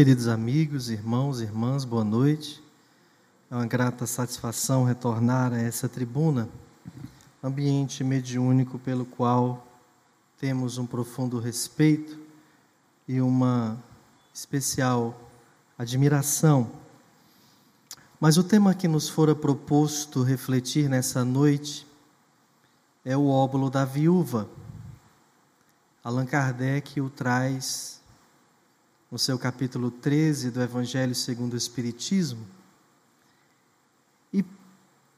Queridos amigos, irmãos, irmãs, boa noite. É uma grata satisfação retornar a essa tribuna, ambiente mediúnico pelo qual temos um profundo respeito e uma especial admiração. Mas o tema que nos fora proposto refletir nessa noite é o óbolo da viúva. Allan Kardec o traz no seu capítulo 13 do Evangelho segundo o Espiritismo. E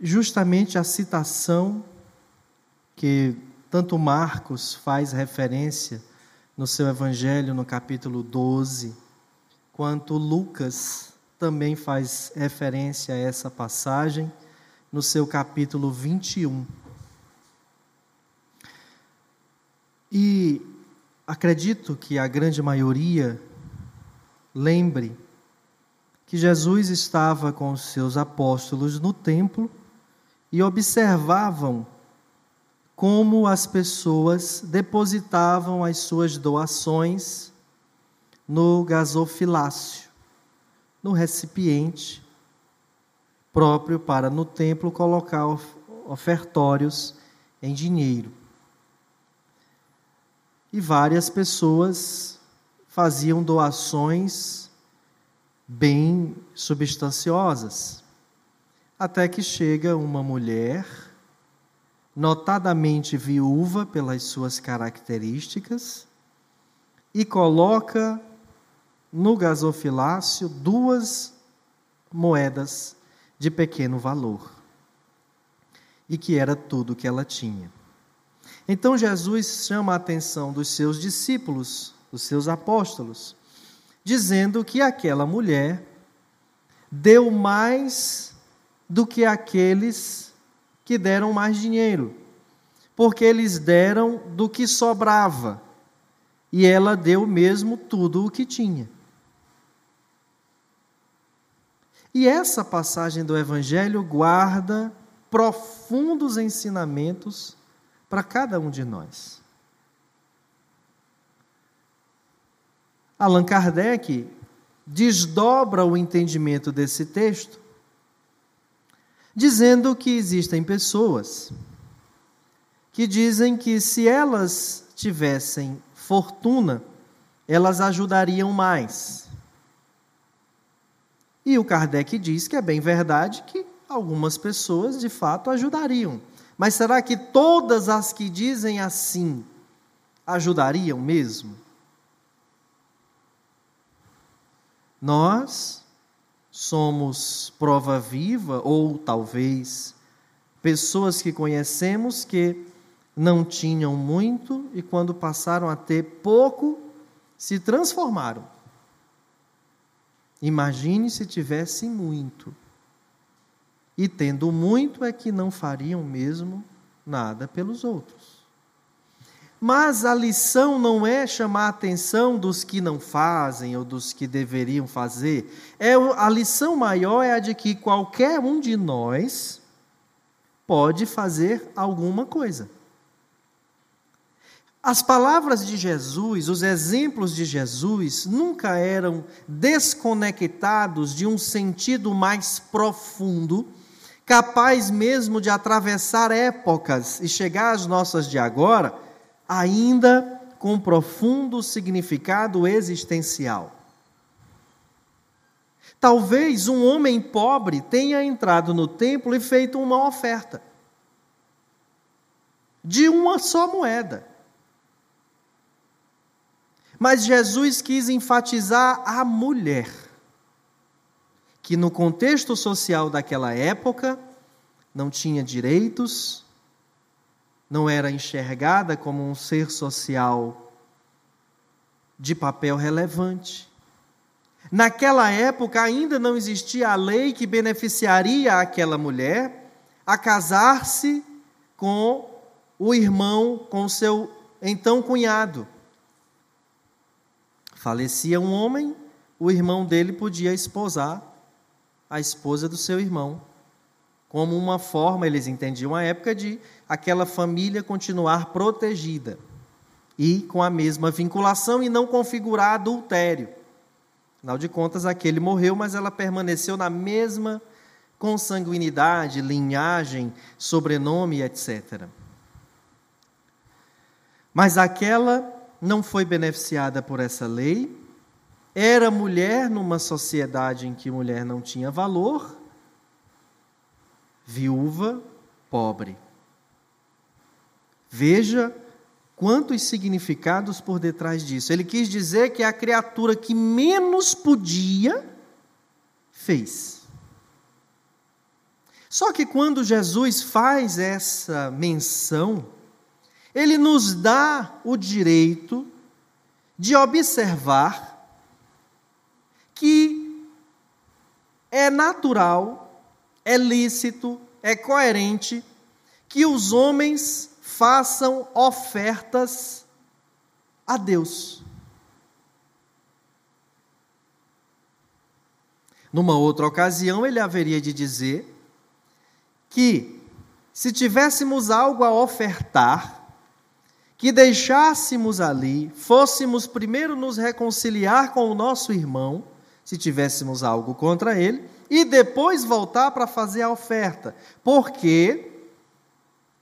justamente a citação que tanto Marcos faz referência no seu Evangelho no capítulo 12, quanto Lucas também faz referência a essa passagem no seu capítulo 21. E acredito que a grande maioria Lembre que Jesus estava com os seus apóstolos no templo e observavam como as pessoas depositavam as suas doações no gasofilácio, no recipiente próprio para no templo colocar ofertórios em dinheiro. E várias pessoas faziam doações bem substanciosas. Até que chega uma mulher, notadamente viúva pelas suas características, e coloca no gasofilácio duas moedas de pequeno valor, e que era tudo que ela tinha. Então Jesus chama a atenção dos seus discípulos os seus apóstolos, dizendo que aquela mulher deu mais do que aqueles que deram mais dinheiro, porque eles deram do que sobrava, e ela deu mesmo tudo o que tinha. E essa passagem do Evangelho guarda profundos ensinamentos para cada um de nós. Allan Kardec desdobra o entendimento desse texto, dizendo que existem pessoas que dizem que se elas tivessem fortuna, elas ajudariam mais. E o Kardec diz que é bem verdade que algumas pessoas de fato ajudariam. Mas será que todas as que dizem assim ajudariam mesmo? Nós somos prova viva, ou talvez pessoas que conhecemos que não tinham muito e quando passaram a ter pouco, se transformaram. Imagine se tivessem muito. E tendo muito é que não fariam mesmo nada pelos outros. Mas a lição não é chamar a atenção dos que não fazem ou dos que deveriam fazer. É a lição maior é a de que qualquer um de nós pode fazer alguma coisa. As palavras de Jesus, os exemplos de Jesus, nunca eram desconectados de um sentido mais profundo, capaz mesmo de atravessar épocas e chegar às nossas de agora ainda com profundo significado existencial. Talvez um homem pobre tenha entrado no templo e feito uma oferta de uma só moeda. Mas Jesus quis enfatizar a mulher, que no contexto social daquela época não tinha direitos, não era enxergada como um ser social de papel relevante. Naquela época ainda não existia a lei que beneficiaria aquela mulher a casar-se com o irmão, com seu então cunhado. Falecia um homem, o irmão dele podia esposar a esposa do seu irmão como uma forma, eles entendiam a época, de aquela família continuar protegida e com a mesma vinculação e não configurar adultério. Afinal de contas, aquele morreu, mas ela permaneceu na mesma consanguinidade, linhagem, sobrenome, etc. Mas aquela não foi beneficiada por essa lei, era mulher numa sociedade em que mulher não tinha valor, viúva, pobre. Veja quantos significados por detrás disso. Ele quis dizer que a criatura que menos podia, fez. Só que quando Jesus faz essa menção, ele nos dá o direito de observar que é natural, é lícito, é coerente que os homens façam ofertas a Deus. Numa outra ocasião, ele haveria de dizer que, se tivéssemos algo a ofertar, que deixássemos ali, fôssemos primeiro nos reconciliar com o nosso irmão, se tivéssemos algo contra ele, e depois voltar para fazer a oferta, porque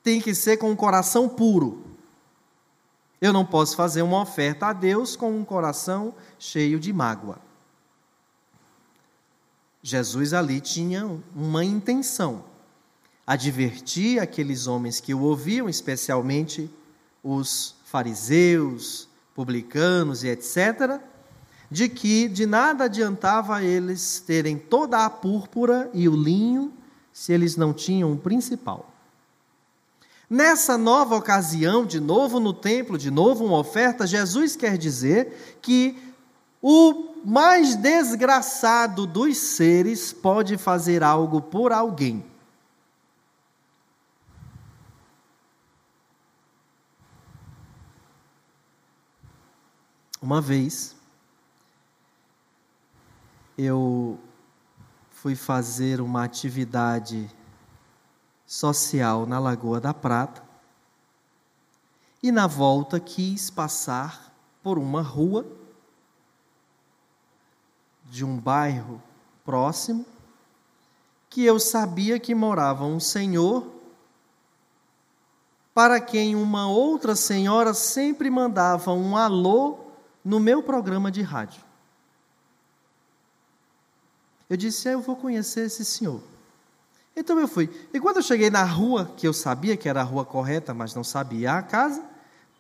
tem que ser com um coração puro. Eu não posso fazer uma oferta a Deus com um coração cheio de mágoa. Jesus ali tinha uma intenção: advertir aqueles homens que o ouviam, especialmente os fariseus, publicanos e etc., de que de nada adiantava eles terem toda a púrpura e o linho se eles não tinham o principal. Nessa nova ocasião, de novo no templo, de novo uma oferta, Jesus quer dizer que o mais desgraçado dos seres pode fazer algo por alguém. Uma vez, eu fui fazer uma atividade social na Lagoa da Prata e na volta quis passar por uma rua de um bairro próximo que eu sabia que morava um senhor para quem uma outra senhora sempre mandava um alô no meu programa de rádio. Eu disse: é, Eu vou conhecer esse senhor. Então eu fui. E quando eu cheguei na rua, que eu sabia que era a rua correta, mas não sabia a casa,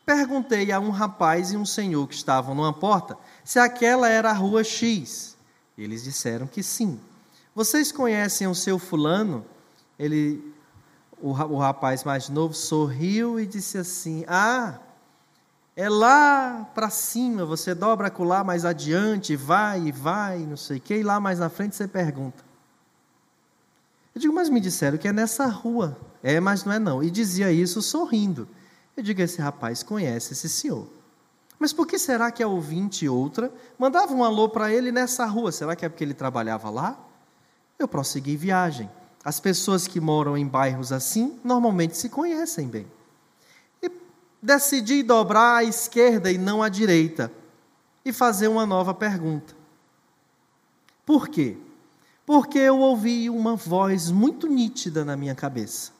perguntei a um rapaz e um senhor que estavam numa porta se aquela era a rua X. Eles disseram que sim. Vocês conhecem o seu fulano? Ele, o, o rapaz mais novo sorriu e disse assim: Ah, é lá para cima, você dobra acolá mais adiante, vai e vai, não sei o quê, e lá mais na frente você pergunta. Eu digo, mas me disseram que é nessa rua. É, mas não é não. E dizia isso sorrindo. Eu digo, esse rapaz conhece esse senhor. Mas por que será que a ouvinte outra mandava um alô para ele nessa rua? Será que é porque ele trabalhava lá? Eu prossegui viagem. As pessoas que moram em bairros assim normalmente se conhecem bem. Decidi dobrar à esquerda e não à direita e fazer uma nova pergunta. Por quê? porque eu ouvi uma voz muito nítida na minha cabeça.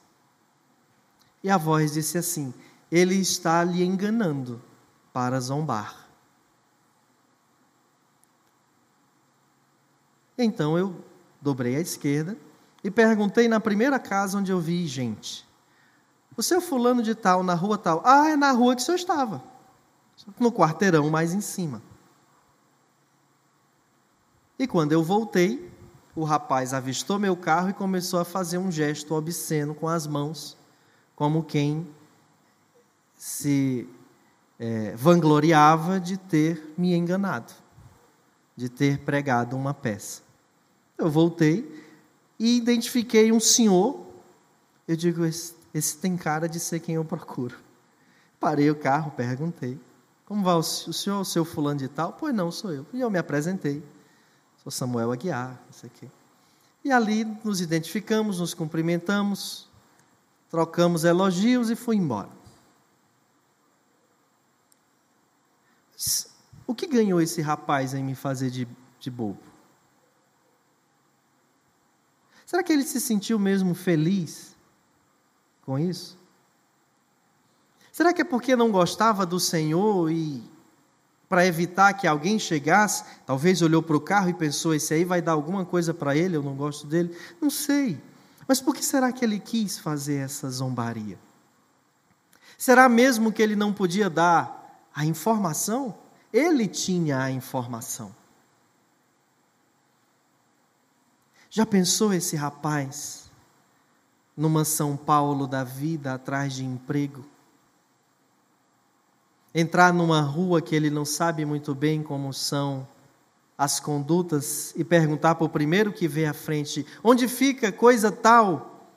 E a voz disse assim: Ele está lhe enganando para zombar. Então eu dobrei à esquerda e perguntei na primeira casa onde eu vi gente: O seu fulano de tal, na rua tal? Ah, é na rua que o senhor estava. No quarteirão mais em cima. E quando eu voltei, o rapaz avistou meu carro e começou a fazer um gesto obsceno com as mãos, como quem se é, vangloriava de ter me enganado, de ter pregado uma peça. Eu voltei e identifiquei um senhor. Eu digo: esse, esse tem cara de ser quem eu procuro. Parei o carro, perguntei: Como vai o, senhor, o seu fulano de tal? Pois não, sou eu. E eu me apresentei. Sou Samuel Aguiar, isso aqui. E ali nos identificamos, nos cumprimentamos, trocamos elogios e fui embora. O que ganhou esse rapaz em me fazer de de bobo? Será que ele se sentiu mesmo feliz com isso? Será que é porque não gostava do Senhor e para evitar que alguém chegasse, talvez olhou para o carro e pensou: esse aí vai dar alguma coisa para ele, eu não gosto dele? Não sei. Mas por que será que ele quis fazer essa zombaria? Será mesmo que ele não podia dar a informação? Ele tinha a informação. Já pensou esse rapaz numa São Paulo da vida atrás de emprego? Entrar numa rua que ele não sabe muito bem como são as condutas e perguntar para o primeiro que vê à frente: onde fica coisa tal?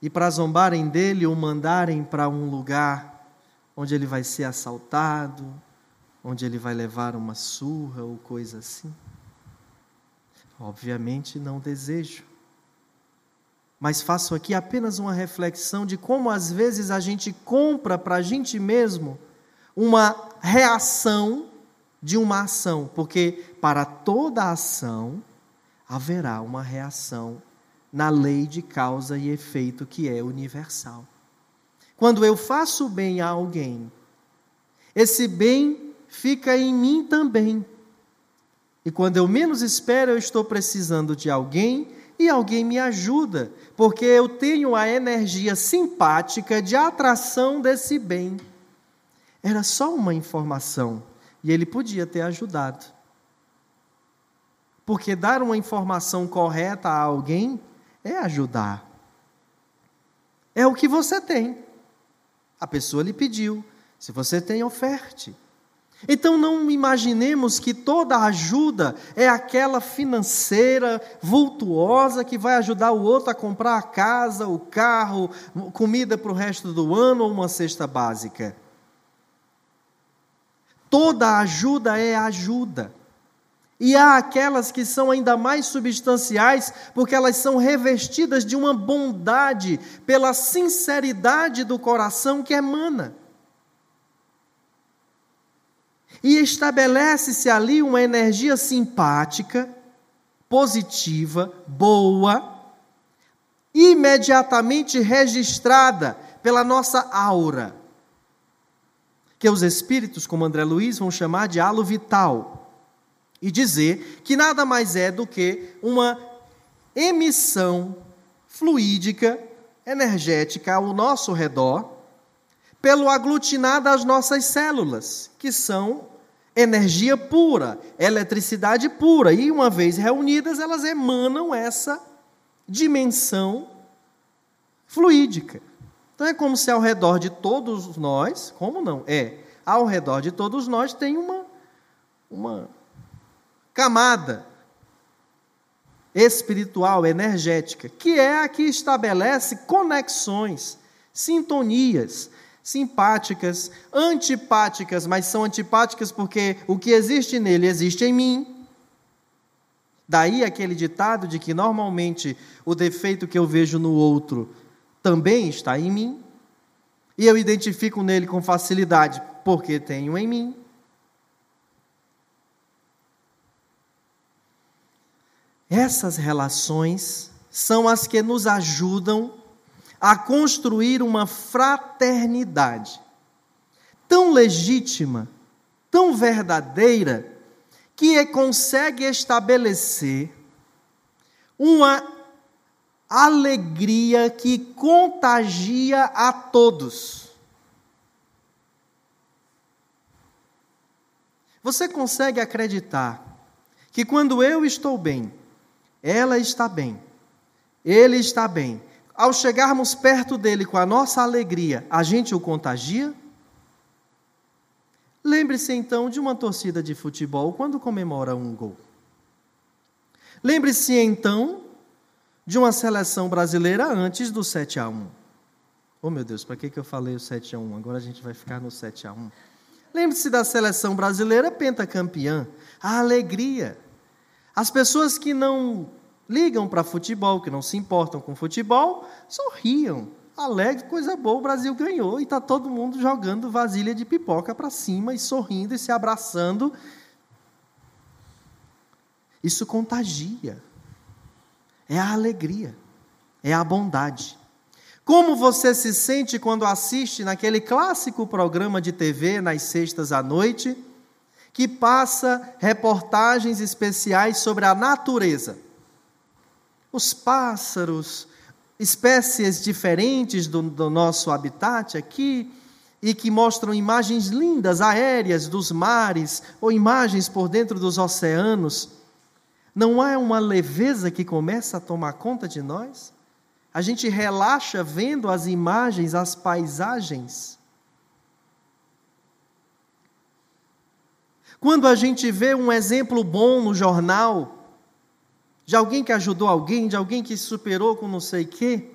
E para zombarem dele ou mandarem para um lugar onde ele vai ser assaltado, onde ele vai levar uma surra ou coisa assim? Obviamente não desejo. Mas faço aqui apenas uma reflexão de como às vezes a gente compra para a gente mesmo uma reação de uma ação, porque para toda ação haverá uma reação na lei de causa e efeito que é universal. Quando eu faço bem a alguém, esse bem fica em mim também. E quando eu menos espero, eu estou precisando de alguém e alguém me ajuda, porque eu tenho a energia simpática de atração desse bem. Era só uma informação e ele podia ter ajudado. Porque dar uma informação correta a alguém é ajudar. É o que você tem. A pessoa lhe pediu. Se você tem, oferte. Então não imaginemos que toda ajuda é aquela financeira, vultuosa, que vai ajudar o outro a comprar a casa, o carro, comida para o resto do ano ou uma cesta básica. Toda ajuda é ajuda. E há aquelas que são ainda mais substanciais, porque elas são revestidas de uma bondade, pela sinceridade do coração que emana. E estabelece-se ali uma energia simpática, positiva, boa, imediatamente registrada pela nossa aura que os espíritos, como André Luiz, vão chamar de halo vital, e dizer que nada mais é do que uma emissão fluídica, energética ao nosso redor, pelo aglutinar das nossas células, que são energia pura, eletricidade pura, e uma vez reunidas, elas emanam essa dimensão fluídica. Então é como se ao redor de todos nós, como não? É, ao redor de todos nós tem uma, uma camada espiritual, energética, que é a que estabelece conexões, sintonias, simpáticas, antipáticas, mas são antipáticas porque o que existe nele existe em mim. Daí aquele ditado de que normalmente o defeito que eu vejo no outro também está em mim, e eu identifico nele com facilidade, porque tenho em mim. Essas relações são as que nos ajudam a construir uma fraternidade tão legítima, tão verdadeira, que consegue estabelecer uma alegria que contagia a todos. Você consegue acreditar que quando eu estou bem, ela está bem, ele está bem, ao chegarmos perto dele com a nossa alegria, a gente o contagia? Lembre-se então de uma torcida de futebol quando comemora um gol. Lembre-se então de uma seleção brasileira antes do 7 a 1. Oh meu Deus, para que, que eu falei o 7 a 1? Agora a gente vai ficar no 7 a 1. Lembre-se da seleção brasileira pentacampeã, a alegria. As pessoas que não ligam para futebol, que não se importam com futebol, sorriam. Alegre, coisa boa, o Brasil ganhou e está todo mundo jogando vasilha de pipoca para cima e sorrindo e se abraçando Isso contagia. É a alegria, é a bondade. Como você se sente quando assiste naquele clássico programa de TV nas sextas à noite, que passa reportagens especiais sobre a natureza? Os pássaros, espécies diferentes do, do nosso habitat aqui, e que mostram imagens lindas, aéreas dos mares, ou imagens por dentro dos oceanos. Não é uma leveza que começa a tomar conta de nós? A gente relaxa vendo as imagens, as paisagens. Quando a gente vê um exemplo bom no jornal, de alguém que ajudou alguém, de alguém que superou com não sei o quê,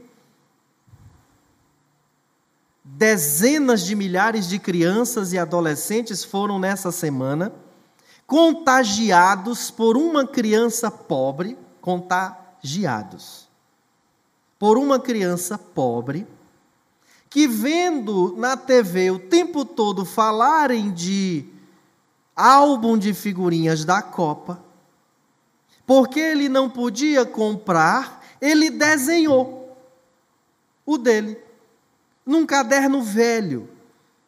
dezenas de milhares de crianças e adolescentes foram nessa semana contagiados por uma criança pobre, contagiados por uma criança pobre, que vendo na TV o tempo todo falarem de álbum de figurinhas da Copa, porque ele não podia comprar, ele desenhou o dele num caderno velho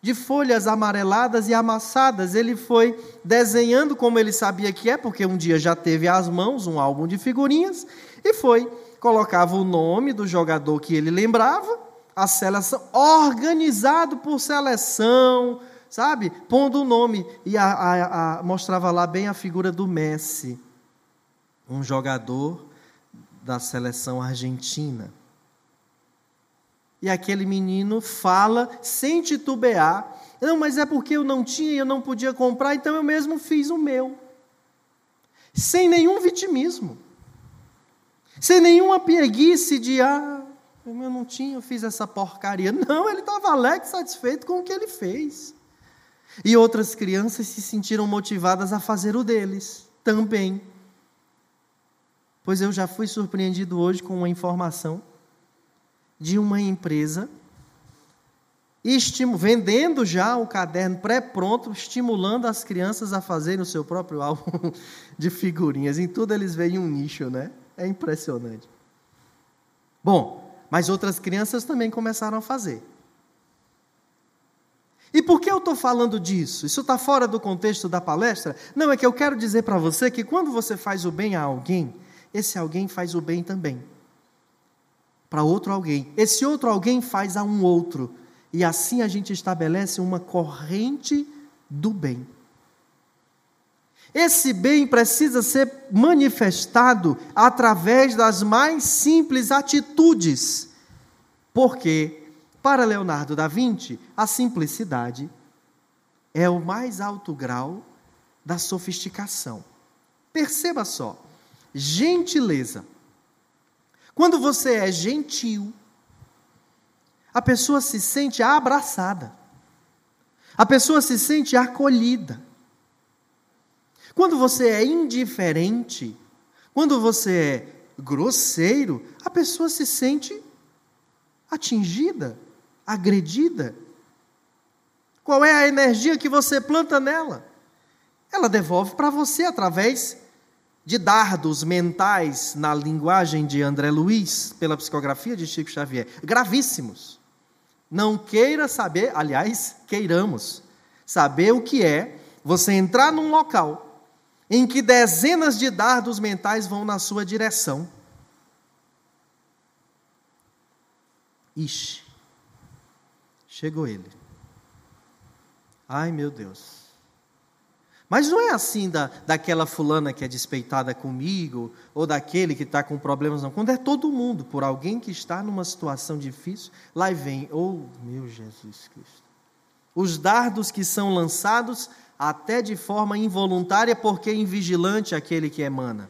de folhas amareladas e amassadas. Ele foi desenhando como ele sabia que é, porque um dia já teve às mãos um álbum de figurinhas, e foi, colocava o nome do jogador que ele lembrava, a seleção, organizado por seleção, sabe? Pondo o nome, e a, a, a, mostrava lá bem a figura do Messi, um jogador da seleção argentina. E aquele menino fala sem titubear: Não, mas é porque eu não tinha e eu não podia comprar, então eu mesmo fiz o meu. Sem nenhum vitimismo. Sem nenhuma pieguice de, ah, eu não tinha, eu fiz essa porcaria. Não, ele estava alegre, satisfeito com o que ele fez. E outras crianças se sentiram motivadas a fazer o deles também. Pois eu já fui surpreendido hoje com uma informação de uma empresa vendendo já o caderno pré-pronto, estimulando as crianças a fazerem o seu próprio álbum de figurinhas. Em tudo eles veem um nicho, né? É impressionante. Bom, mas outras crianças também começaram a fazer. E por que eu estou falando disso? Isso está fora do contexto da palestra? Não, é que eu quero dizer para você que quando você faz o bem a alguém, esse alguém faz o bem também para outro alguém. Esse outro alguém faz a um outro. E assim a gente estabelece uma corrente do bem. Esse bem precisa ser manifestado através das mais simples atitudes. Porque, para Leonardo da Vinci, a simplicidade é o mais alto grau da sofisticação. Perceba só: gentileza quando você é gentil, a pessoa se sente abraçada, a pessoa se sente acolhida. Quando você é indiferente, quando você é grosseiro, a pessoa se sente atingida, agredida. Qual é a energia que você planta nela? Ela devolve para você através de dardos mentais, na linguagem de André Luiz, pela psicografia de Chico Xavier, gravíssimos. Não queira saber, aliás, queiramos saber o que é você entrar num local em que dezenas de dardos mentais vão na sua direção. Ixi, chegou ele. Ai meu Deus. Mas não é assim da, daquela fulana que é despeitada comigo, ou daquele que está com problemas, não. Quando é todo mundo, por alguém que está numa situação difícil, lá vem, oh meu Jesus Cristo. Os dardos que são lançados até de forma involuntária, porque é invigilante aquele que emana.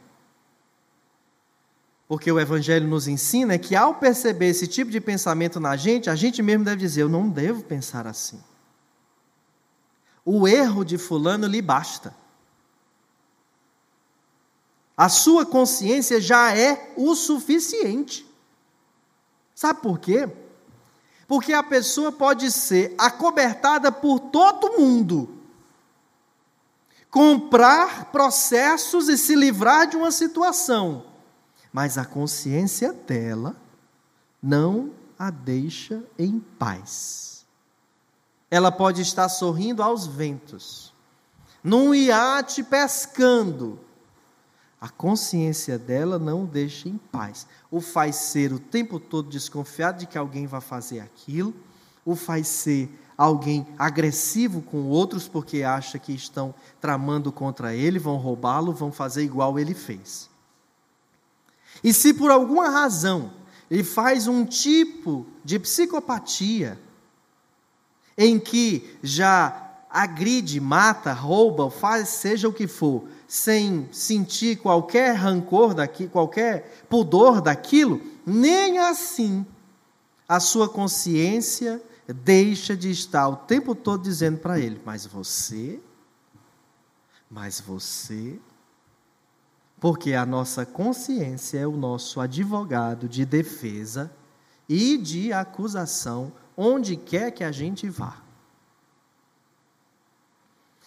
Porque o Evangelho nos ensina que ao perceber esse tipo de pensamento na gente, a gente mesmo deve dizer: eu não devo pensar assim o erro de Fulano lhe basta. A sua consciência já é o suficiente. Sabe por quê? Porque a pessoa pode ser acobertada por todo mundo, comprar processos e se livrar de uma situação, mas a consciência dela não a deixa em paz. Ela pode estar sorrindo aos ventos, num iate pescando. A consciência dela não deixa em paz. O faz ser o tempo todo desconfiado de que alguém vai fazer aquilo, o faz ser alguém agressivo com outros porque acha que estão tramando contra ele, vão roubá-lo, vão fazer igual ele fez. E se por alguma razão ele faz um tipo de psicopatia em que já agride, mata, rouba, faz seja o que for, sem sentir qualquer rancor daqui, qualquer pudor daquilo, nem assim a sua consciência deixa de estar o tempo todo dizendo para ele: "Mas você, mas você? Porque a nossa consciência é o nosso advogado de defesa e de acusação onde quer que a gente vá.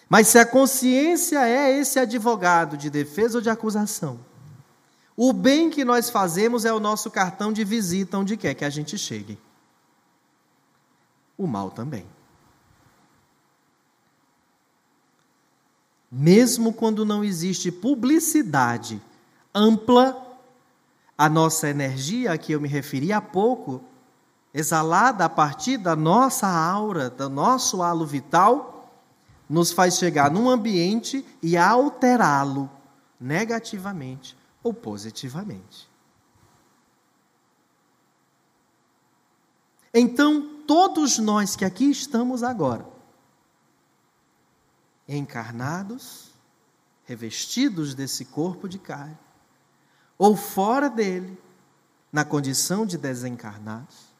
Mas se a consciência é esse advogado de defesa ou de acusação, o bem que nós fazemos é o nosso cartão de visita onde quer que a gente chegue. O mal também. mesmo quando não existe publicidade ampla, a nossa energia, a que eu me referi há pouco, exalada a partir da nossa aura, do nosso halo vital, nos faz chegar num ambiente e alterá-lo negativamente ou positivamente. Então, todos nós que aqui estamos agora, encarnados, revestidos desse corpo de carne, ou fora dele, na condição de desencarnados,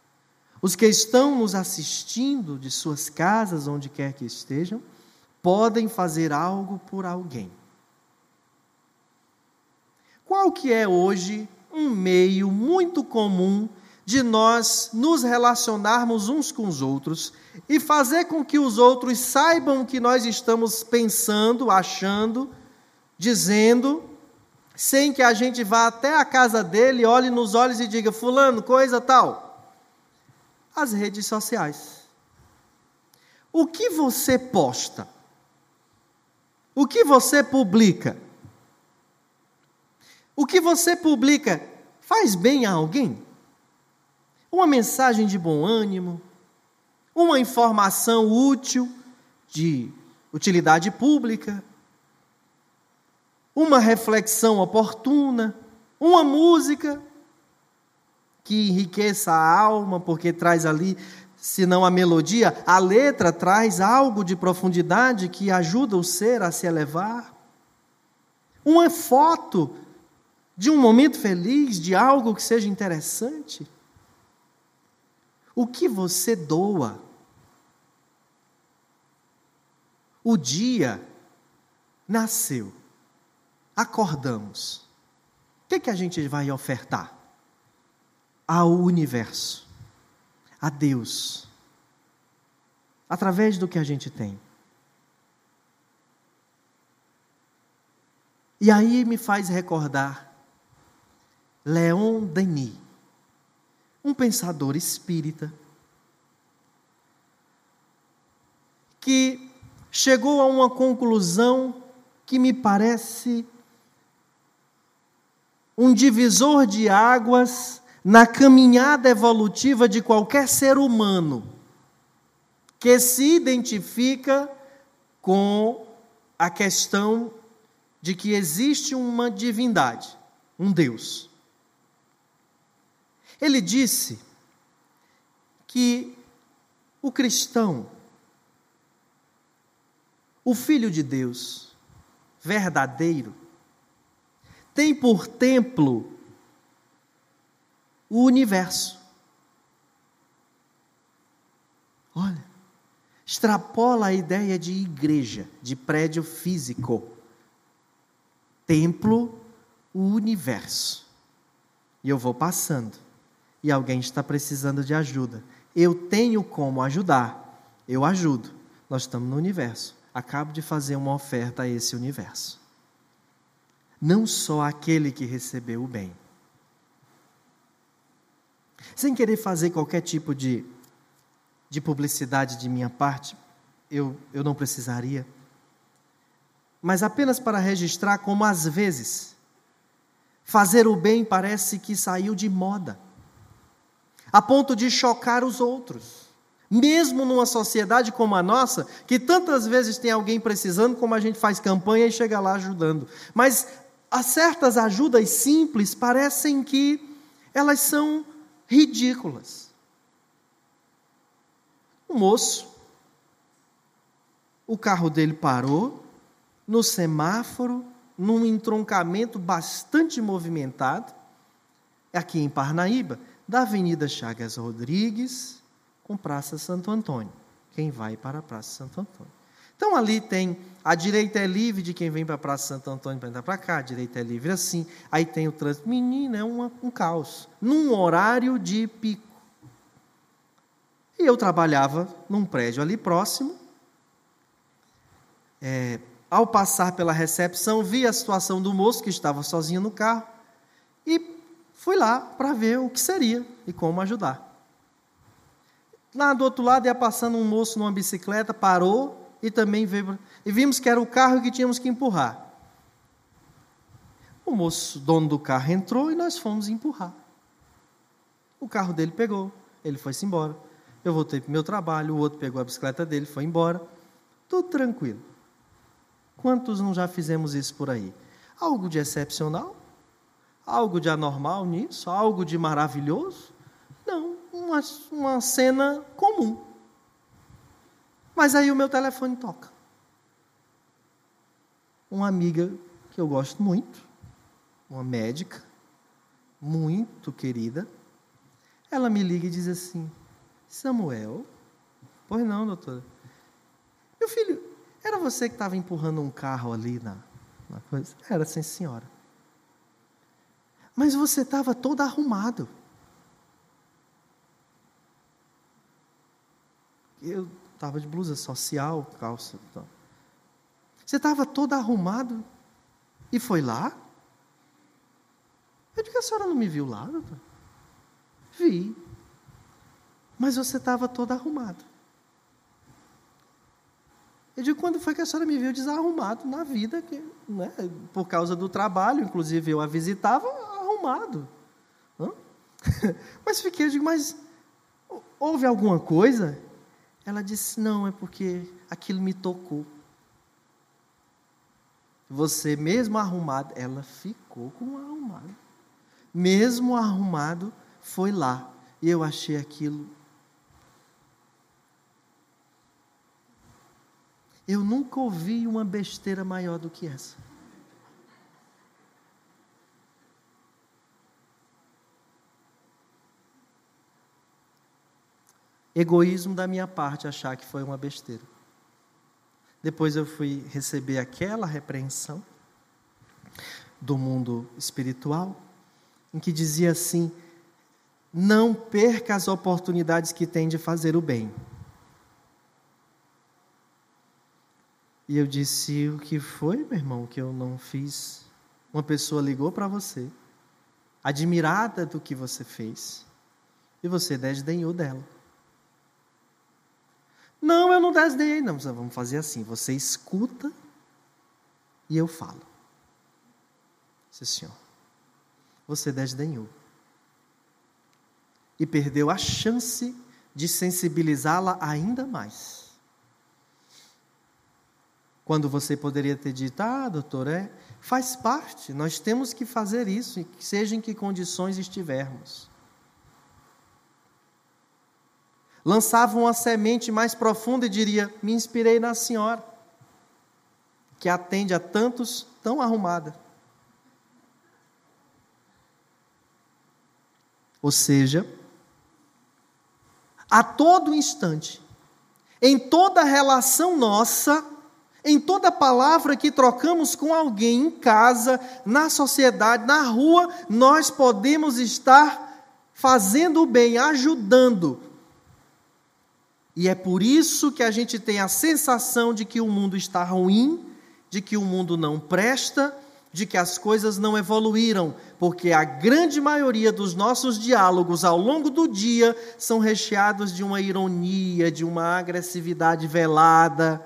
os que estão nos assistindo de suas casas, onde quer que estejam, podem fazer algo por alguém. Qual que é hoje um meio muito comum de nós nos relacionarmos uns com os outros e fazer com que os outros saibam que nós estamos pensando, achando, dizendo, sem que a gente vá até a casa dele, olhe nos olhos e diga: Fulano, coisa tal. As redes sociais. O que você posta? O que você publica? O que você publica faz bem a alguém? uma mensagem de bom ânimo, uma informação útil, de utilidade pública, uma reflexão oportuna, uma música que enriqueça a alma, porque traz ali, se não a melodia, a letra traz algo de profundidade que ajuda o ser a se elevar. Uma foto de um momento feliz, de algo que seja interessante. O que você doa? O dia nasceu, acordamos. O que, é que a gente vai ofertar? Ao universo, a Deus, através do que a gente tem. E aí me faz recordar Leon Denis um pensador espírita, que chegou a uma conclusão que me parece um divisor de águas na caminhada evolutiva de qualquer ser humano que se identifica com a questão de que existe uma divindade, um Deus. Ele disse que o cristão, o Filho de Deus, verdadeiro, tem por templo o universo. Olha, extrapola a ideia de igreja, de prédio físico. Templo, o universo. E eu vou passando e alguém está precisando de ajuda. Eu tenho como ajudar, eu ajudo. Nós estamos no universo. acabo de fazer uma oferta a esse universo. Não só aquele que recebeu o bem. Sem querer fazer qualquer tipo de, de publicidade de minha parte, eu, eu não precisaria. Mas apenas para registrar como às vezes fazer o bem parece que saiu de moda, a ponto de chocar os outros. Mesmo numa sociedade como a nossa, que tantas vezes tem alguém precisando, como a gente faz campanha e chega lá ajudando. Mas certas ajudas simples parecem que elas são ridículas. O moço, o carro dele parou no semáforo, num entroncamento bastante movimentado, aqui em Parnaíba, da Avenida Chagas Rodrigues com Praça Santo Antônio. Quem vai para a Praça Santo Antônio. Então ali tem a direita é livre de quem vem para a Praça Santo Antônio para entrar para cá, a direita é livre assim. Aí tem o trânsito. Menina, é uma, um caos. Num horário de pico. E eu trabalhava num prédio ali próximo. É, ao passar pela recepção, vi a situação do moço que estava sozinho no carro e fui lá para ver o que seria e como ajudar. Lá do outro lado ia passando um moço numa bicicleta, parou e também veio. E vimos que era o carro que tínhamos que empurrar. O moço, dono do carro, entrou e nós fomos empurrar. O carro dele pegou, ele foi-se embora. Eu voltei para o meu trabalho, o outro pegou a bicicleta dele, foi embora. Tudo tranquilo. Quantos não já fizemos isso por aí? Algo de excepcional? Algo de anormal nisso? Algo de maravilhoso? uma, uma cena comum. Mas aí o meu telefone toca. Uma amiga que eu gosto muito, uma médica, muito querida, ela me liga e diz assim: Samuel, pois não, doutora. Meu filho, era você que estava empurrando um carro ali na, na coisa? Era, sim, senhora. Mas você estava todo arrumado. Eu estava de blusa social, calça. Então. Você estava todo arrumado e foi lá? Eu digo, a senhora não me viu lá, doutor? Vi. Mas você estava todo arrumado. Eu digo, quando foi que a senhora me viu desarrumado na vida? Que, né, por causa do trabalho, inclusive eu a visitava arrumado. Mas fiquei, eu digo, mas houve alguma coisa? Ela disse: Não, é porque aquilo me tocou. Você, mesmo arrumado, ela ficou com o arrumado. Mesmo arrumado, foi lá. E eu achei aquilo. Eu nunca ouvi uma besteira maior do que essa. Egoísmo da minha parte achar que foi uma besteira. Depois eu fui receber aquela repreensão do mundo espiritual, em que dizia assim: não perca as oportunidades que tem de fazer o bem. E eu disse: o que foi, meu irmão, que eu não fiz? Uma pessoa ligou para você, admirada do que você fez, e você desdenhou dela. Não, eu não desdenhei, não. Vamos fazer assim: você escuta e eu falo. Sim, senhor. Você desdenhou. E perdeu a chance de sensibilizá-la ainda mais. Quando você poderia ter dito, ah, doutor, é, faz parte, nós temos que fazer isso, seja em que condições estivermos. Lançava uma semente mais profunda e diria: Me inspirei na senhora, que atende a tantos tão arrumada. Ou seja, a todo instante, em toda relação nossa, em toda palavra que trocamos com alguém em casa, na sociedade, na rua, nós podemos estar fazendo o bem, ajudando, E é por isso que a gente tem a sensação de que o mundo está ruim, de que o mundo não presta, de que as coisas não evoluíram, porque a grande maioria dos nossos diálogos ao longo do dia são recheados de uma ironia, de uma agressividade velada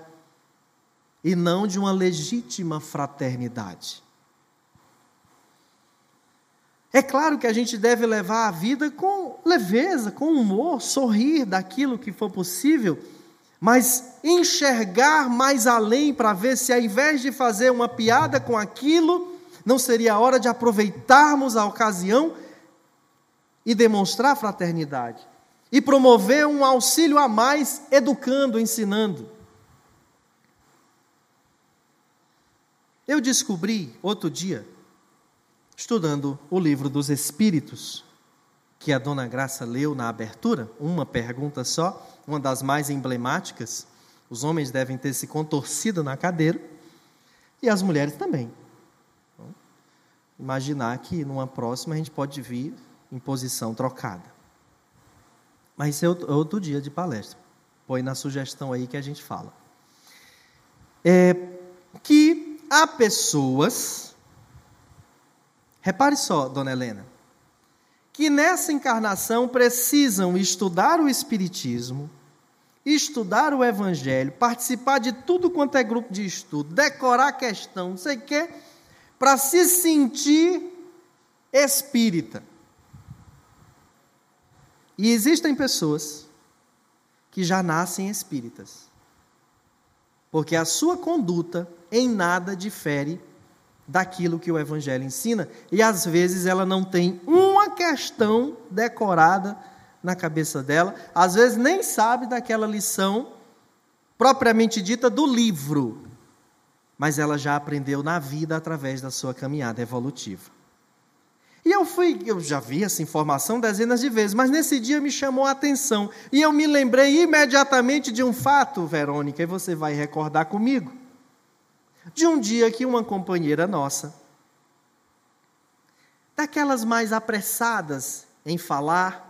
e não de uma legítima fraternidade. É claro que a gente deve levar a vida com leveza, com humor, sorrir daquilo que for possível, mas enxergar mais além para ver se, ao invés de fazer uma piada com aquilo, não seria a hora de aproveitarmos a ocasião e demonstrar fraternidade e promover um auxílio a mais, educando, ensinando. Eu descobri outro dia, estudando o livro dos Espíritos, que a dona Graça leu na abertura, uma pergunta só, uma das mais emblemáticas. Os homens devem ter se contorcido na cadeira e as mulheres também. Então, imaginar que numa próxima a gente pode vir em posição trocada. Mas isso é outro dia de palestra. Põe na sugestão aí que a gente fala. É, que há pessoas, repare só, dona Helena, que nessa encarnação precisam estudar o Espiritismo, estudar o Evangelho, participar de tudo quanto é grupo de estudo, decorar a questão, não sei o quê, para se sentir espírita. E existem pessoas que já nascem espíritas, porque a sua conduta em nada difere daquilo que o Evangelho ensina, e às vezes ela não tem uma questão decorada na cabeça dela, às vezes nem sabe daquela lição propriamente dita do livro, mas ela já aprendeu na vida através da sua caminhada evolutiva. E eu fui, eu já vi essa informação dezenas de vezes, mas nesse dia me chamou a atenção. E eu me lembrei imediatamente de um fato, Verônica, e você vai recordar comigo de um dia que uma companheira nossa, daquelas mais apressadas em falar,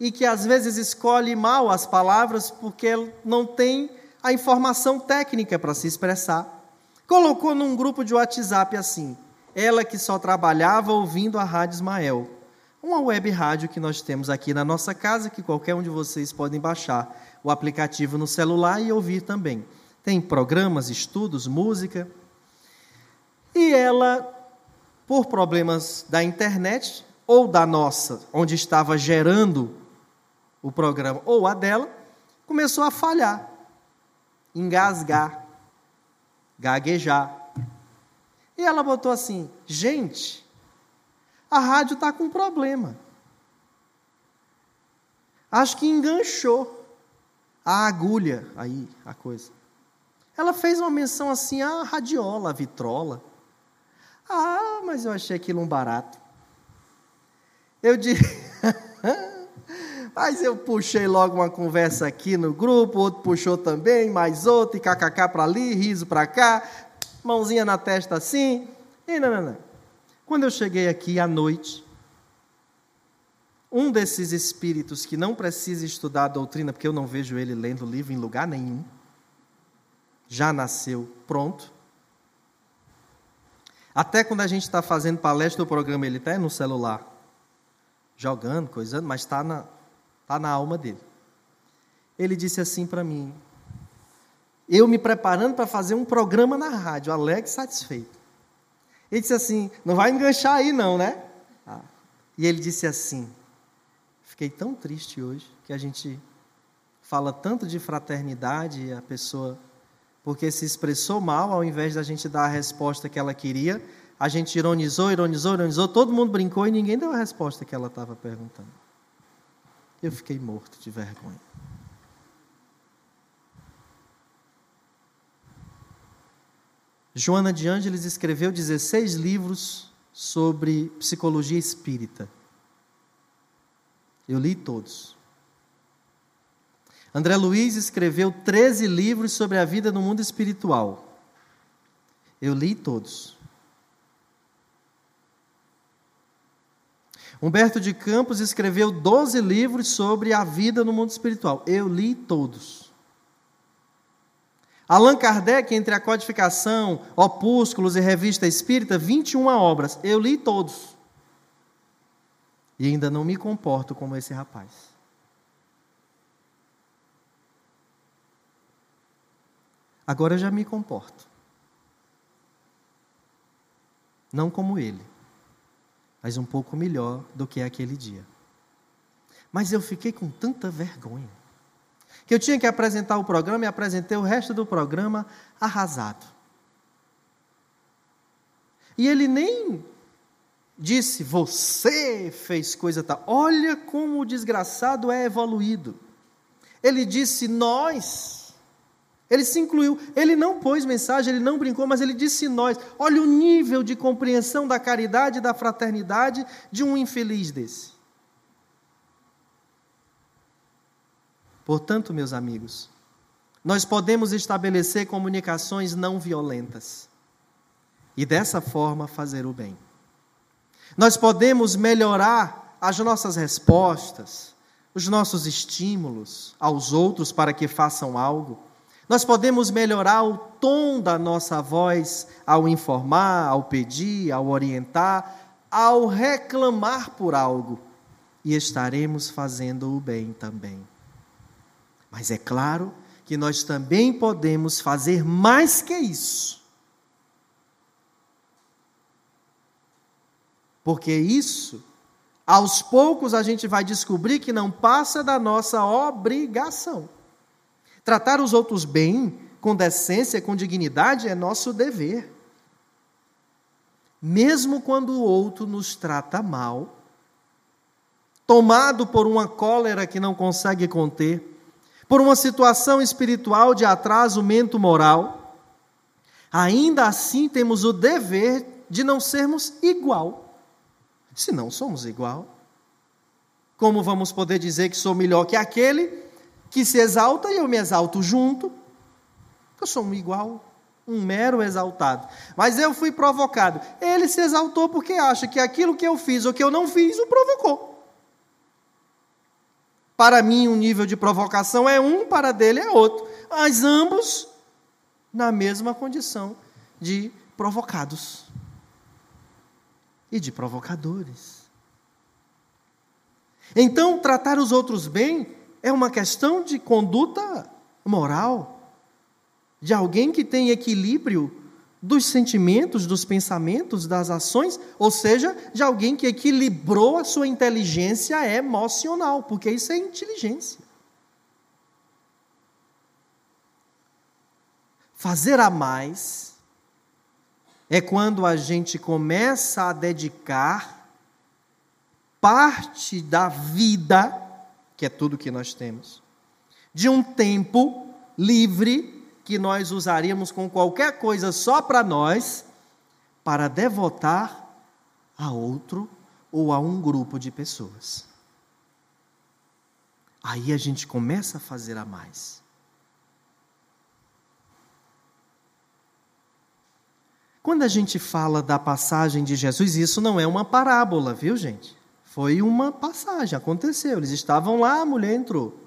e que às vezes escolhe mal as palavras porque não tem a informação técnica para se expressar, colocou num grupo de WhatsApp assim: ela que só trabalhava ouvindo a Rádio Ismael, uma web rádio que nós temos aqui na nossa casa, que qualquer um de vocês podem baixar o aplicativo no celular e ouvir também. Tem programas, estudos, música. E ela, por problemas da internet ou da nossa, onde estava gerando o programa, ou a dela, começou a falhar, engasgar, gaguejar. E ela botou assim: gente, a rádio está com problema. Acho que enganchou a agulha aí, a coisa. Ela fez uma menção assim à radiola, à vitrola. Ah, mas eu achei aquilo um barato. Eu disse. mas eu puxei logo uma conversa aqui no grupo, outro puxou também, mais outro, e kkk para ali, riso para cá, mãozinha na testa assim. E não, não, não. Quando eu cheguei aqui à noite, um desses espíritos que não precisa estudar a doutrina, porque eu não vejo ele lendo livro em lugar nenhum, já nasceu pronto. Até quando a gente está fazendo palestra, o programa ele está no celular, jogando, coisando, mas está na, tá na alma dele. Ele disse assim para mim, eu me preparando para fazer um programa na rádio, alegre e satisfeito. Ele disse assim: não vai enganchar aí, não, né? Ah. E ele disse assim: fiquei tão triste hoje que a gente fala tanto de fraternidade e a pessoa porque se expressou mal, ao invés da gente dar a resposta que ela queria, a gente ironizou, ironizou, ironizou, todo mundo brincou e ninguém deu a resposta que ela estava perguntando. Eu fiquei morto de vergonha. Joana de Ângeles escreveu 16 livros sobre psicologia espírita. Eu li todos. André Luiz escreveu 13 livros sobre a vida no mundo espiritual. Eu li todos. Humberto de Campos escreveu 12 livros sobre a vida no mundo espiritual. Eu li todos. Allan Kardec, entre a codificação, opúsculos e revista espírita, 21 obras. Eu li todos. E ainda não me comporto como esse rapaz. Agora já me comporto. Não como ele mas um pouco melhor do que aquele dia. Mas eu fiquei com tanta vergonha que eu tinha que apresentar o programa e apresentei o resto do programa arrasado. E ele nem disse, você fez coisa tal. Olha como o desgraçado é evoluído. Ele disse, nós ele se incluiu, ele não pôs mensagem, ele não brincou, mas ele disse nós. Olha o nível de compreensão da caridade e da fraternidade de um infeliz desse. Portanto, meus amigos, nós podemos estabelecer comunicações não violentas e dessa forma fazer o bem. Nós podemos melhorar as nossas respostas, os nossos estímulos aos outros para que façam algo nós podemos melhorar o tom da nossa voz ao informar, ao pedir, ao orientar, ao reclamar por algo, e estaremos fazendo o bem também. Mas é claro que nós também podemos fazer mais que isso. Porque isso, aos poucos, a gente vai descobrir que não passa da nossa obrigação. Tratar os outros bem, com decência, com dignidade, é nosso dever. Mesmo quando o outro nos trata mal, tomado por uma cólera que não consegue conter, por uma situação espiritual de atraso mento moral, ainda assim temos o dever de não sermos igual. Se não somos igual, como vamos poder dizer que sou melhor que aquele que se exalta e eu me exalto junto. Eu sou um igual, um mero exaltado. Mas eu fui provocado. Ele se exaltou porque acha que aquilo que eu fiz ou que eu não fiz o provocou. Para mim, o um nível de provocação é um, para dele é outro. Mas ambos na mesma condição de provocados e de provocadores. Então, tratar os outros bem é uma questão de conduta moral, de alguém que tem equilíbrio dos sentimentos, dos pensamentos, das ações, ou seja, de alguém que equilibrou a sua inteligência emocional, porque isso é inteligência. Fazer a mais é quando a gente começa a dedicar parte da vida que é tudo que nós temos, de um tempo livre que nós usaríamos com qualquer coisa só para nós, para devotar a outro ou a um grupo de pessoas. Aí a gente começa a fazer a mais. Quando a gente fala da passagem de Jesus, isso não é uma parábola, viu, gente? Foi uma passagem, aconteceu. Eles estavam lá, a mulher entrou.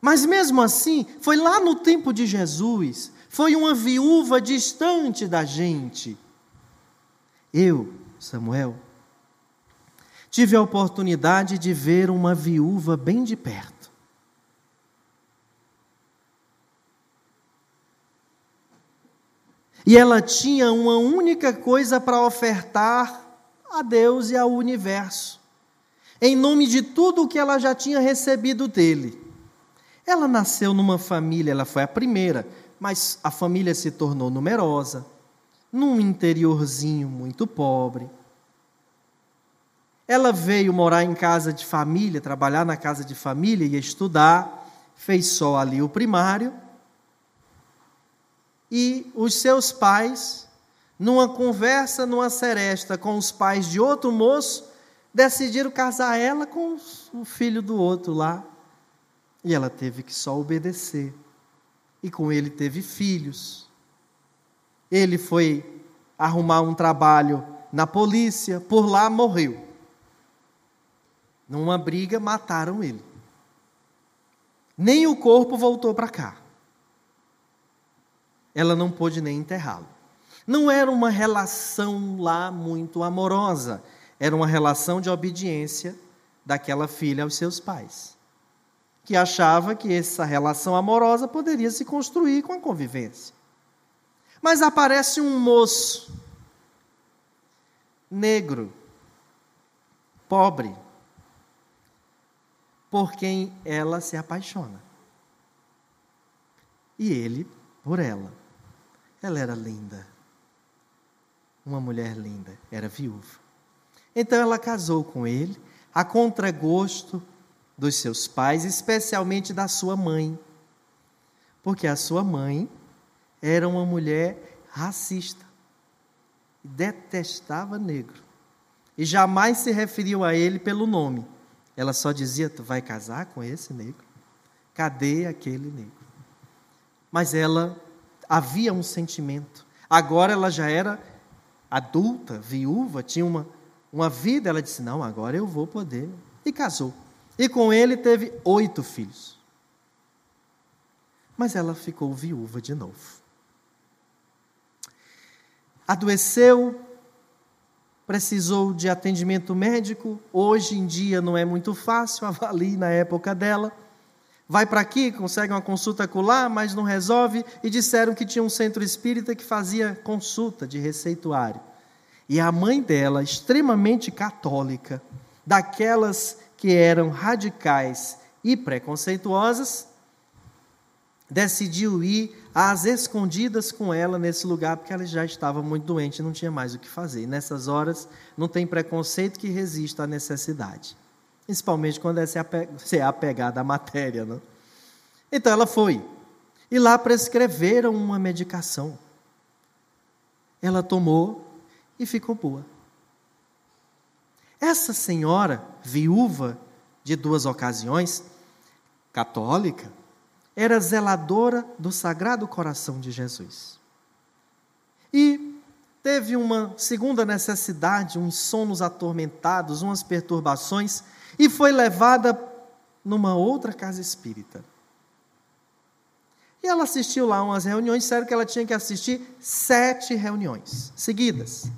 Mas mesmo assim, foi lá no tempo de Jesus, foi uma viúva distante da gente. Eu, Samuel, tive a oportunidade de ver uma viúva bem de perto. E ela tinha uma única coisa para ofertar a Deus e ao universo, em nome de tudo o que ela já tinha recebido dele. Ela nasceu numa família, ela foi a primeira, mas a família se tornou numerosa, num interiorzinho muito pobre. Ela veio morar em casa de família, trabalhar na casa de família e estudar, fez só ali o primário. E os seus pais numa conversa numa seresta com os pais de outro moço, decidiram casar ela com o filho do outro lá. E ela teve que só obedecer. E com ele teve filhos. Ele foi arrumar um trabalho na polícia, por lá morreu. numa briga, mataram ele. Nem o corpo voltou para cá. Ela não pôde nem enterrá-lo. Não era uma relação lá muito amorosa, era uma relação de obediência daquela filha aos seus pais, que achava que essa relação amorosa poderia se construir com a convivência. Mas aparece um moço negro, pobre, por quem ela se apaixona. E ele por ela. Ela era linda. Uma mulher linda, era viúva. Então ela casou com ele, a contragosto dos seus pais, especialmente da sua mãe. Porque a sua mãe era uma mulher racista. Detestava negro. E jamais se referiu a ele pelo nome. Ela só dizia: Tu vai casar com esse negro? Cadê aquele negro? Mas ela havia um sentimento. Agora ela já era adulta, viúva, tinha uma, uma vida. Ela disse: Não, agora eu vou poder. E casou. E com ele teve oito filhos. Mas ela ficou viúva de novo. Adoeceu, precisou de atendimento médico. Hoje em dia não é muito fácil, avalie na época dela. Vai para aqui, consegue uma consulta lá, mas não resolve. E disseram que tinha um centro espírita que fazia consulta de receituário. E a mãe dela, extremamente católica, daquelas que eram radicais e preconceituosas, decidiu ir às escondidas com ela nesse lugar, porque ela já estava muito doente e não tinha mais o que fazer. E nessas horas, não tem preconceito que resista à necessidade principalmente quando é apegada à matéria. Né? Então ela foi. E lá prescreveram uma medicação. Ela tomou e ficou boa. Essa senhora, viúva de duas ocasiões, católica, era zeladora do Sagrado Coração de Jesus. E teve uma segunda necessidade, uns sonos atormentados, umas perturbações, e foi levada numa outra casa espírita. E ela assistiu lá umas reuniões, disseram que ela tinha que assistir sete reuniões seguidas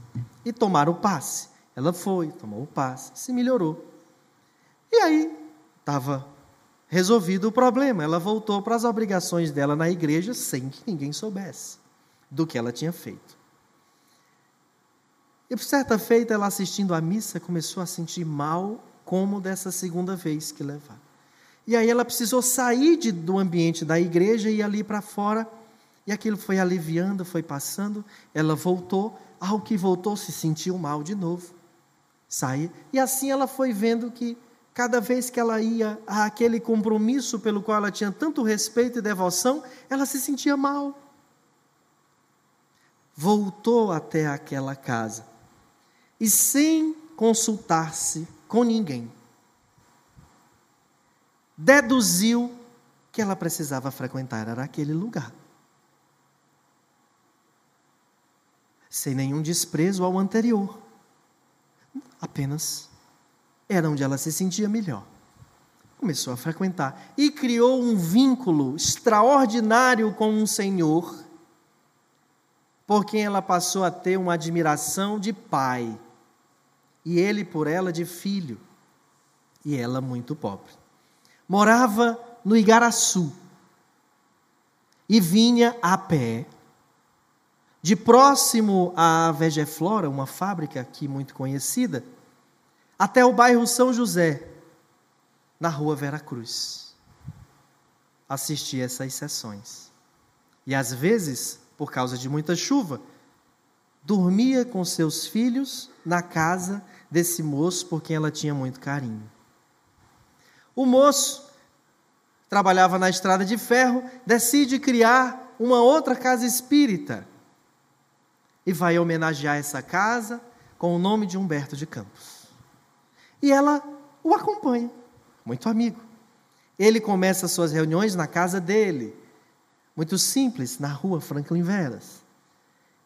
e tomar o passe. Ela foi, tomou o passe, se melhorou. E aí estava resolvido o problema. Ela voltou para as obrigações dela na igreja sem que ninguém soubesse do que ela tinha feito. E por certa feita, ela assistindo à missa, começou a sentir mal como dessa segunda vez que levar. E aí ela precisou sair de, do ambiente da igreja e ir ali para fora, e aquilo foi aliviando, foi passando, ela voltou, ao que voltou se sentiu mal de novo. Sair. E assim ela foi vendo que cada vez que ela ia àquele compromisso pelo qual ela tinha tanto respeito e devoção, ela se sentia mal. Voltou até aquela casa e sem consultar-se com ninguém. Deduziu que ela precisava frequentar era aquele lugar. Sem nenhum desprezo ao anterior. Apenas era onde ela se sentia melhor. Começou a frequentar e criou um vínculo extraordinário com um Senhor, por quem ela passou a ter uma admiração de pai e ele por ela de filho, e ela muito pobre. Morava no Igaraçu e vinha a pé, de próximo à Vegeflora, uma fábrica aqui muito conhecida, até o bairro São José, na rua Vera Cruz. Assistia essas sessões. E às vezes, por causa de muita chuva, dormia com seus filhos na casa desse moço por quem ela tinha muito carinho. O moço trabalhava na estrada de ferro, decide criar uma outra casa espírita e vai homenagear essa casa com o nome de Humberto de Campos. E ela o acompanha, muito amigo. Ele começa suas reuniões na casa dele, muito simples, na rua Franklin Veras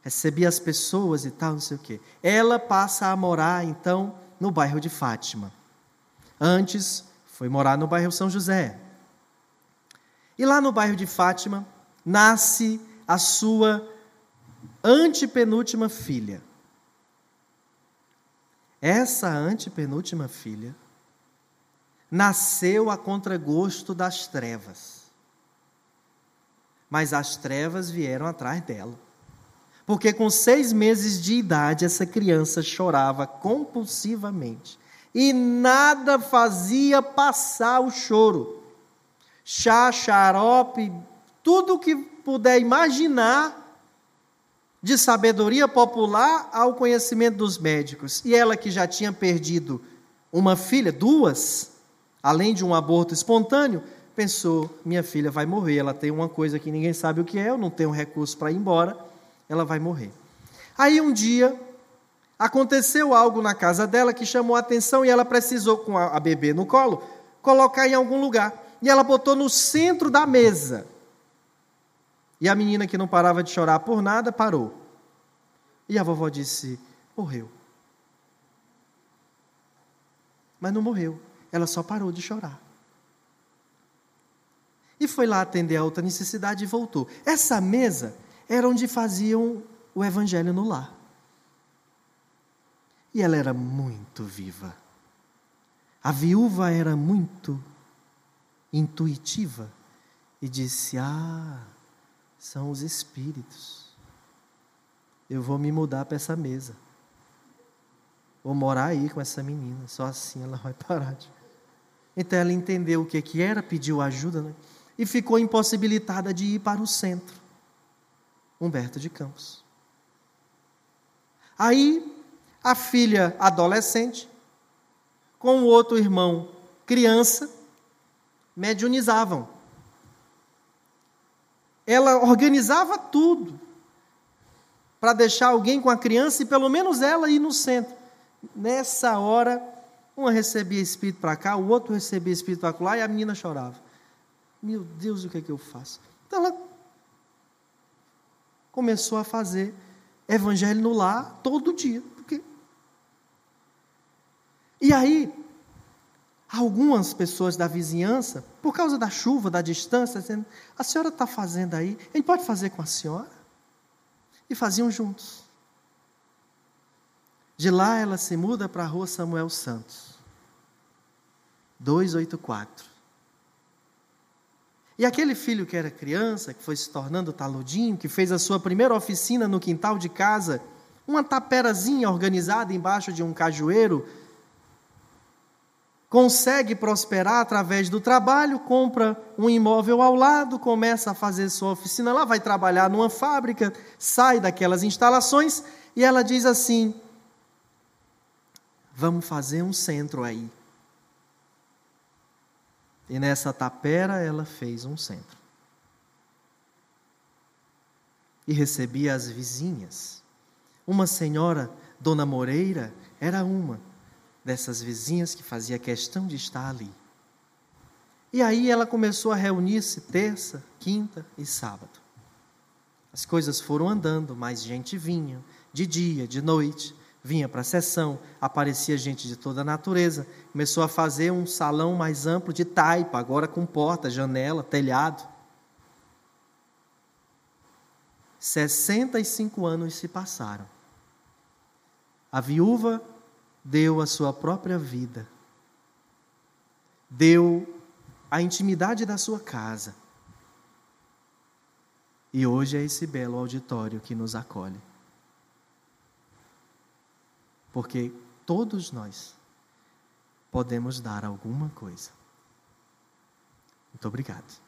recebia as pessoas e tal, não sei o quê. Ela passa a morar, então, no bairro de Fátima. Antes, foi morar no bairro São José. E lá no bairro de Fátima, nasce a sua antepenúltima filha. Essa antepenúltima filha nasceu a contragosto das trevas. Mas as trevas vieram atrás dela. Porque com seis meses de idade, essa criança chorava compulsivamente. E nada fazia passar o choro. Chá, xarope, tudo que puder imaginar de sabedoria popular ao conhecimento dos médicos. E ela que já tinha perdido uma filha, duas, além de um aborto espontâneo, pensou: minha filha vai morrer. Ela tem uma coisa que ninguém sabe o que é, eu não tenho recurso para ir embora, ela vai morrer. Aí um dia aconteceu algo na casa dela que chamou a atenção e ela precisou, com a bebê no colo, colocar em algum lugar. E ela botou no centro da mesa. E a menina que não parava de chorar por nada parou. E a vovó disse: morreu. Mas não morreu, ela só parou de chorar. E foi lá atender a outra necessidade e voltou. Essa mesa era onde faziam o evangelho no lar. E ela era muito viva. A viúva era muito intuitiva e disse: Ah, são os espíritos. Eu vou me mudar para essa mesa. Vou morar aí com essa menina. Só assim ela vai parar de. Então ela entendeu o que, que era, pediu ajuda, né? e ficou impossibilitada de ir para o centro. Humberto de Campos. Aí, a filha adolescente, com o outro irmão criança, mediunizavam. Ela organizava tudo para deixar alguém com a criança e pelo menos ela ir no centro. Nessa hora, uma recebia espírito para cá, o outro recebia espírito para lá e a menina chorava. Meu Deus, o que é que eu faço? Então ela começou a fazer evangelho no lar todo dia. Porque... E aí, algumas pessoas da vizinhança, por causa da chuva, da distância, dizendo: a senhora está fazendo aí, gente pode fazer com a senhora? E faziam juntos. De lá ela se muda para a rua Samuel Santos, 284. E aquele filho que era criança, que foi se tornando taludinho, que fez a sua primeira oficina no quintal de casa, uma taperazinha organizada embaixo de um cajueiro, consegue prosperar através do trabalho, compra um imóvel ao lado, começa a fazer sua oficina lá, vai trabalhar numa fábrica, sai daquelas instalações e ela diz assim: Vamos fazer um centro aí. E nessa tapera ela fez um centro. E recebia as vizinhas. Uma senhora, Dona Moreira, era uma dessas vizinhas que fazia questão de estar ali. E aí ela começou a reunir-se terça, quinta e sábado. As coisas foram andando, mais gente vinha, de dia, de noite vinha para a sessão, aparecia gente de toda a natureza, começou a fazer um salão mais amplo de taipa, agora com porta, janela, telhado. 65 anos se passaram. A viúva deu a sua própria vida, deu a intimidade da sua casa. E hoje é esse belo auditório que nos acolhe porque todos nós podemos dar alguma coisa. Muito obrigado.